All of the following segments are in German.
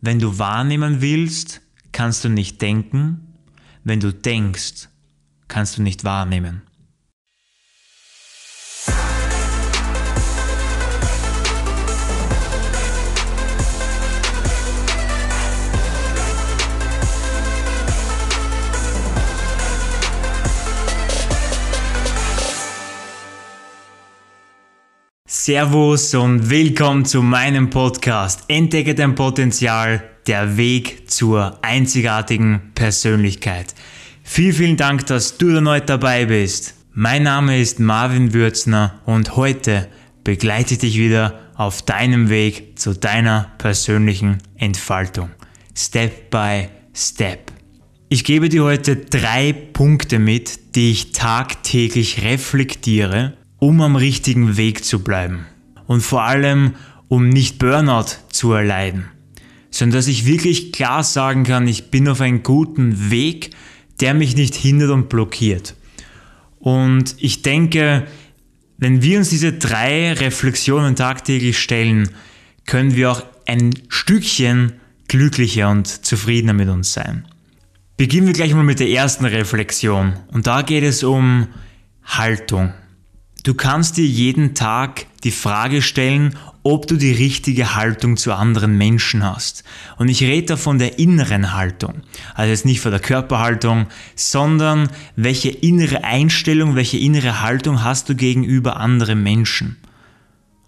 Wenn du wahrnehmen willst, kannst du nicht denken. Wenn du denkst, kannst du nicht wahrnehmen. Servus und willkommen zu meinem Podcast Entdecke dein Potenzial, der Weg zur einzigartigen Persönlichkeit. Vielen, vielen Dank, dass du erneut dabei bist. Mein Name ist Marvin Würzner und heute begleite ich dich wieder auf deinem Weg zu deiner persönlichen Entfaltung. Step by Step. Ich gebe dir heute drei Punkte mit, die ich tagtäglich reflektiere um am richtigen Weg zu bleiben. Und vor allem, um nicht Burnout zu erleiden, sondern dass ich wirklich klar sagen kann, ich bin auf einem guten Weg, der mich nicht hindert und blockiert. Und ich denke, wenn wir uns diese drei Reflexionen tagtäglich stellen, können wir auch ein Stückchen glücklicher und zufriedener mit uns sein. Beginnen wir gleich mal mit der ersten Reflexion. Und da geht es um Haltung. Du kannst dir jeden Tag die Frage stellen, ob du die richtige Haltung zu anderen Menschen hast. Und ich rede da von der inneren Haltung. Also jetzt nicht von der Körperhaltung, sondern welche innere Einstellung, welche innere Haltung hast du gegenüber anderen Menschen.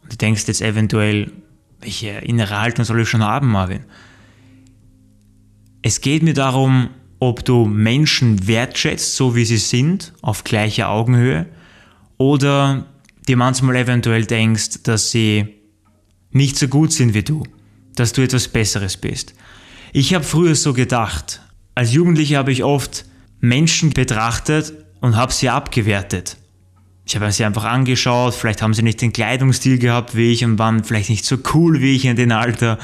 Und du denkst jetzt eventuell, welche innere Haltung soll ich schon haben, Marvin? Es geht mir darum, ob du Menschen wertschätzt, so wie sie sind, auf gleicher Augenhöhe, oder dir manchmal eventuell denkst, dass sie nicht so gut sind wie du, dass du etwas Besseres bist. Ich habe früher so gedacht. Als Jugendlicher habe ich oft Menschen betrachtet und habe sie abgewertet. Ich habe sie einfach angeschaut, vielleicht haben sie nicht den Kleidungsstil gehabt wie ich und waren vielleicht nicht so cool wie ich in dem Alter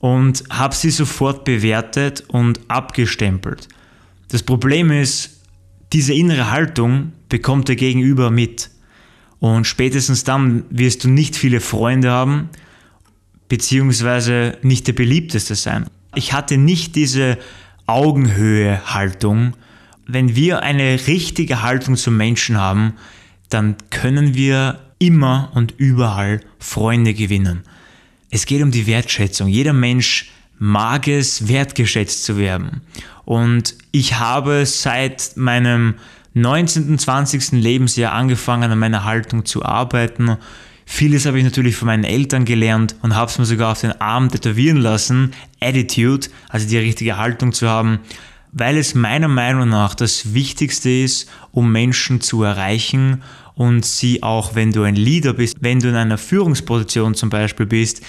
und habe sie sofort bewertet und abgestempelt. Das Problem ist, diese innere Haltung bekommt der Gegenüber mit. Und spätestens dann wirst du nicht viele Freunde haben, beziehungsweise nicht der beliebteste sein. Ich hatte nicht diese Augenhöhe-Haltung. Wenn wir eine richtige Haltung zum Menschen haben, dann können wir immer und überall Freunde gewinnen. Es geht um die Wertschätzung. Jeder Mensch mag es, wertgeschätzt zu werden. Und ich habe seit meinem 19. 20. Lebensjahr angefangen, an meiner Haltung zu arbeiten. Vieles habe ich natürlich von meinen Eltern gelernt und habe es mir sogar auf den Arm tätowieren lassen. Attitude, also die richtige Haltung zu haben, weil es meiner Meinung nach das Wichtigste ist, um Menschen zu erreichen und sie auch, wenn du ein Leader bist, wenn du in einer Führungsposition zum Beispiel bist,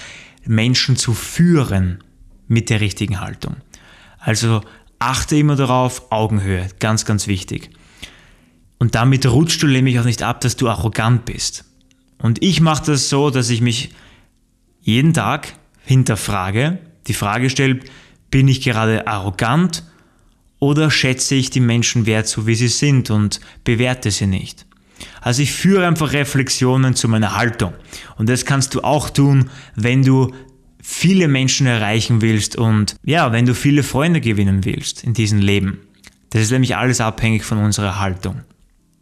Menschen zu führen mit der richtigen Haltung. Also achte immer darauf, Augenhöhe, ganz, ganz wichtig. Und damit rutscht du nämlich auch nicht ab, dass du arrogant bist. Und ich mache das so, dass ich mich jeden Tag hinterfrage, die Frage stelle, bin ich gerade arrogant oder schätze ich die Menschen wert, so wie sie sind und bewerte sie nicht? Also ich führe einfach Reflexionen zu meiner Haltung. Und das kannst du auch tun, wenn du viele Menschen erreichen willst und ja, wenn du viele Freunde gewinnen willst in diesem Leben. Das ist nämlich alles abhängig von unserer Haltung.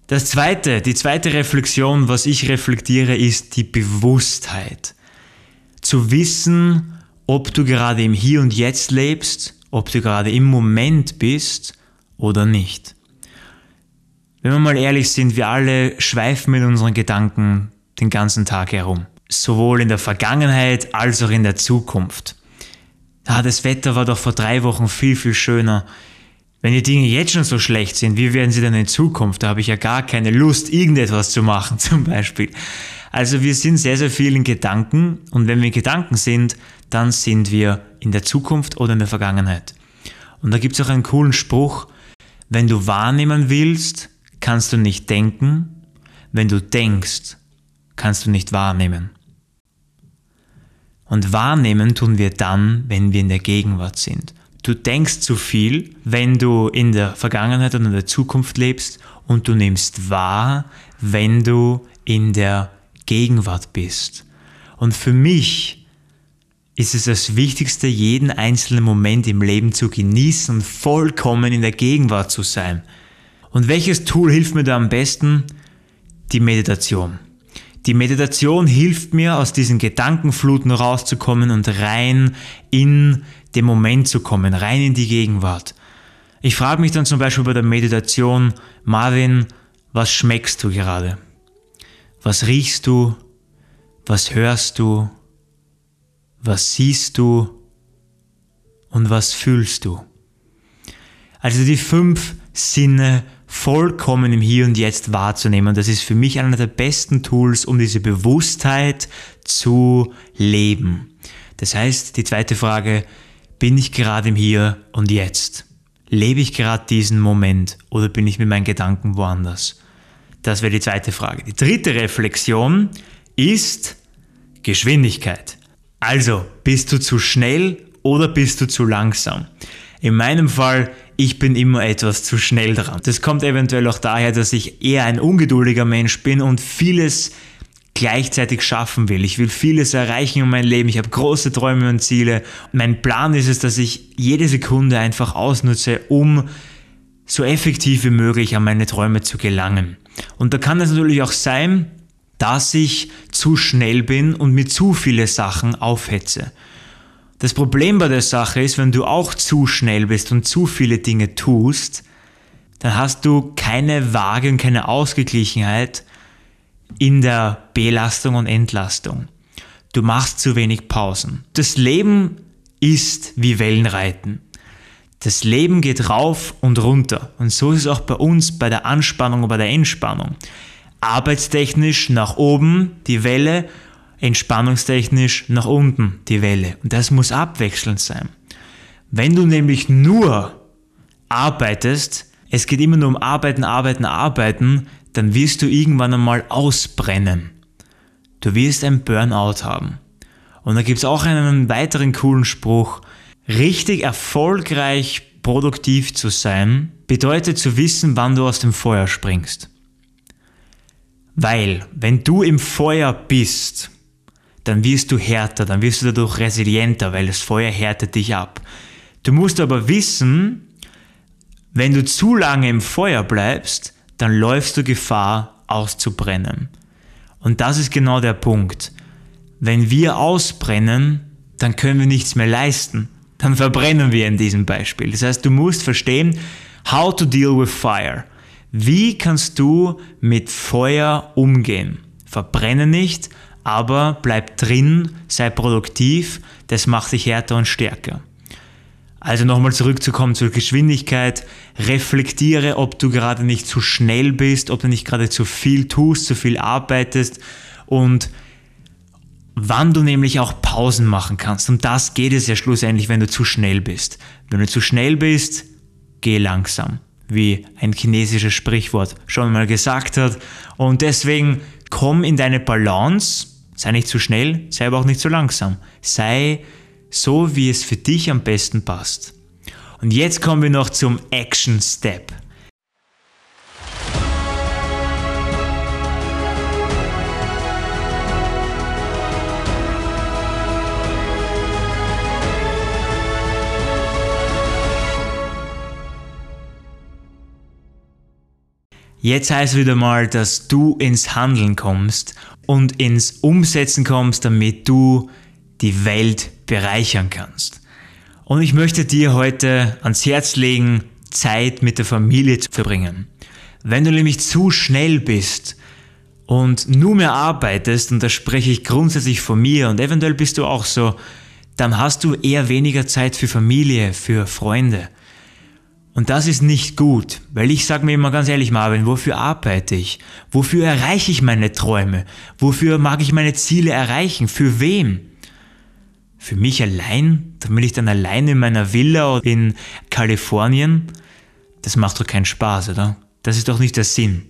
Das zweite, die zweite Reflexion, was ich reflektiere, ist die Bewusstheit. Zu wissen, ob du gerade im Hier und Jetzt lebst, ob du gerade im Moment bist oder nicht. Wenn wir mal ehrlich sind, wir alle schweifen mit unseren Gedanken den ganzen Tag herum sowohl in der Vergangenheit als auch in der Zukunft. Ah, das Wetter war doch vor drei Wochen viel, viel schöner. Wenn die Dinge jetzt schon so schlecht sind, wie werden sie dann in Zukunft? Da habe ich ja gar keine Lust, irgendetwas zu machen, zum Beispiel. Also wir sind sehr, sehr viel in Gedanken und wenn wir in Gedanken sind, dann sind wir in der Zukunft oder in der Vergangenheit. Und da gibt es auch einen coolen Spruch, wenn du wahrnehmen willst, kannst du nicht denken, wenn du denkst, kannst du nicht wahrnehmen. Und wahrnehmen tun wir dann, wenn wir in der Gegenwart sind. Du denkst zu viel, wenn du in der Vergangenheit oder in der Zukunft lebst und du nimmst wahr, wenn du in der Gegenwart bist. Und für mich ist es das Wichtigste, jeden einzelnen Moment im Leben zu genießen und vollkommen in der Gegenwart zu sein. Und welches Tool hilft mir da am besten? Die Meditation. Die Meditation hilft mir, aus diesen Gedankenfluten rauszukommen und rein in den Moment zu kommen, rein in die Gegenwart. Ich frage mich dann zum Beispiel bei der Meditation, Marvin, was schmeckst du gerade? Was riechst du? Was hörst du? Was siehst du? Und was fühlst du? Also die fünf Sinne vollkommen im Hier und Jetzt wahrzunehmen. Das ist für mich einer der besten Tools, um diese Bewusstheit zu leben. Das heißt, die zweite Frage, bin ich gerade im Hier und Jetzt? Lebe ich gerade diesen Moment oder bin ich mit meinen Gedanken woanders? Das wäre die zweite Frage. Die dritte Reflexion ist Geschwindigkeit. Also, bist du zu schnell oder bist du zu langsam? In meinem Fall, ich bin immer etwas zu schnell dran. Das kommt eventuell auch daher, dass ich eher ein ungeduldiger Mensch bin und vieles gleichzeitig schaffen will. Ich will vieles erreichen in meinem Leben. Ich habe große Träume und Ziele. Mein Plan ist es, dass ich jede Sekunde einfach ausnutze, um so effektiv wie möglich an meine Träume zu gelangen. Und da kann es natürlich auch sein, dass ich zu schnell bin und mit zu viele Sachen aufhetze. Das Problem bei der Sache ist, wenn du auch zu schnell bist und zu viele Dinge tust, dann hast du keine Waage und keine Ausgeglichenheit in der Belastung und Entlastung. Du machst zu wenig Pausen. Das Leben ist wie Wellenreiten. Das Leben geht rauf und runter. Und so ist es auch bei uns bei der Anspannung und bei der Entspannung. Arbeitstechnisch nach oben die Welle, entspannungstechnisch nach unten die Welle. Und das muss abwechselnd sein. Wenn du nämlich nur arbeitest, es geht immer nur um Arbeiten, Arbeiten, Arbeiten, dann wirst du irgendwann einmal ausbrennen. Du wirst ein Burnout haben. Und da gibt es auch einen weiteren coolen Spruch. Richtig erfolgreich produktiv zu sein, bedeutet zu wissen, wann du aus dem Feuer springst. Weil, wenn du im Feuer bist, dann wirst du härter, dann wirst du dadurch resilienter, weil das Feuer härtet dich ab. Du musst aber wissen, wenn du zu lange im Feuer bleibst, dann läufst du Gefahr auszubrennen. Und das ist genau der Punkt. Wenn wir ausbrennen, dann können wir nichts mehr leisten. Dann verbrennen wir in diesem Beispiel. Das heißt, du musst verstehen, how to deal with fire. Wie kannst du mit Feuer umgehen? Verbrenne nicht, aber bleib drin, sei produktiv, das macht dich härter und stärker. Also nochmal zurückzukommen zur Geschwindigkeit. Reflektiere, ob du gerade nicht zu schnell bist, ob du nicht gerade zu viel tust, zu viel arbeitest und wann du nämlich auch Pausen machen kannst. Und das geht es ja schlussendlich, wenn du zu schnell bist. Wenn du zu schnell bist, geh langsam, wie ein chinesisches Sprichwort schon mal gesagt hat. Und deswegen komm in deine Balance, sei nicht zu schnell, sei aber auch nicht zu langsam. Sei so wie es für dich am besten passt. Und jetzt kommen wir noch zum Action Step. Jetzt heißt wieder mal, dass du ins Handeln kommst und ins Umsetzen kommst, damit du die Welt bereichern kannst. Und ich möchte dir heute ans Herz legen, Zeit mit der Familie zu verbringen. Wenn du nämlich zu schnell bist und nur mehr arbeitest, und da spreche ich grundsätzlich von mir und eventuell bist du auch so, dann hast du eher weniger Zeit für Familie, für Freunde. Und das ist nicht gut, weil ich sage mir immer ganz ehrlich, Marvin, wofür arbeite ich? Wofür erreiche ich meine Träume? Wofür mag ich meine Ziele erreichen? Für wem? Für mich allein? Dann bin ich dann allein in meiner Villa in Kalifornien? Das macht doch keinen Spaß, oder? Das ist doch nicht der Sinn.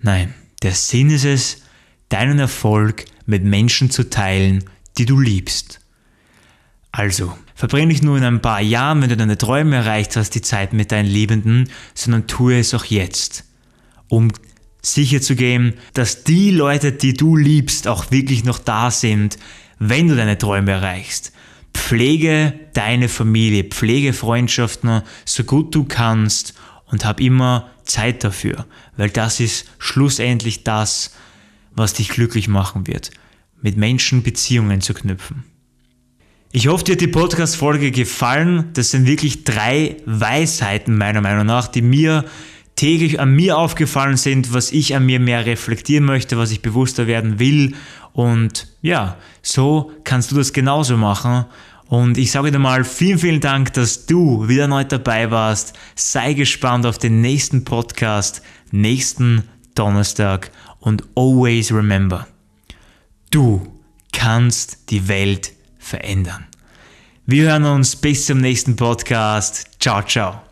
Nein, der Sinn ist es, deinen Erfolg mit Menschen zu teilen, die du liebst. Also, verbring nicht nur in ein paar Jahren, wenn du deine Träume erreicht hast, die Zeit mit deinen Liebenden, sondern tue es auch jetzt, um sicherzugehen, dass die Leute, die du liebst, auch wirklich noch da sind, wenn du deine Träume erreichst. Pflege deine Familie, pflege Freundschaften so gut du kannst und hab immer Zeit dafür, weil das ist schlussendlich das, was dich glücklich machen wird, mit Menschen Beziehungen zu knüpfen. Ich hoffe, dir hat die Podcast-Folge gefallen. Das sind wirklich drei Weisheiten meiner Meinung nach, die mir täglich an mir aufgefallen sind, was ich an mir mehr reflektieren möchte, was ich bewusster werden will. Und ja, so kannst du das genauso machen. Und ich sage dir mal vielen, vielen Dank, dass du wieder neu dabei warst. Sei gespannt auf den nächsten Podcast, nächsten Donnerstag. Und always remember, du kannst die Welt verändern. Wir hören uns bis zum nächsten Podcast. Ciao, ciao.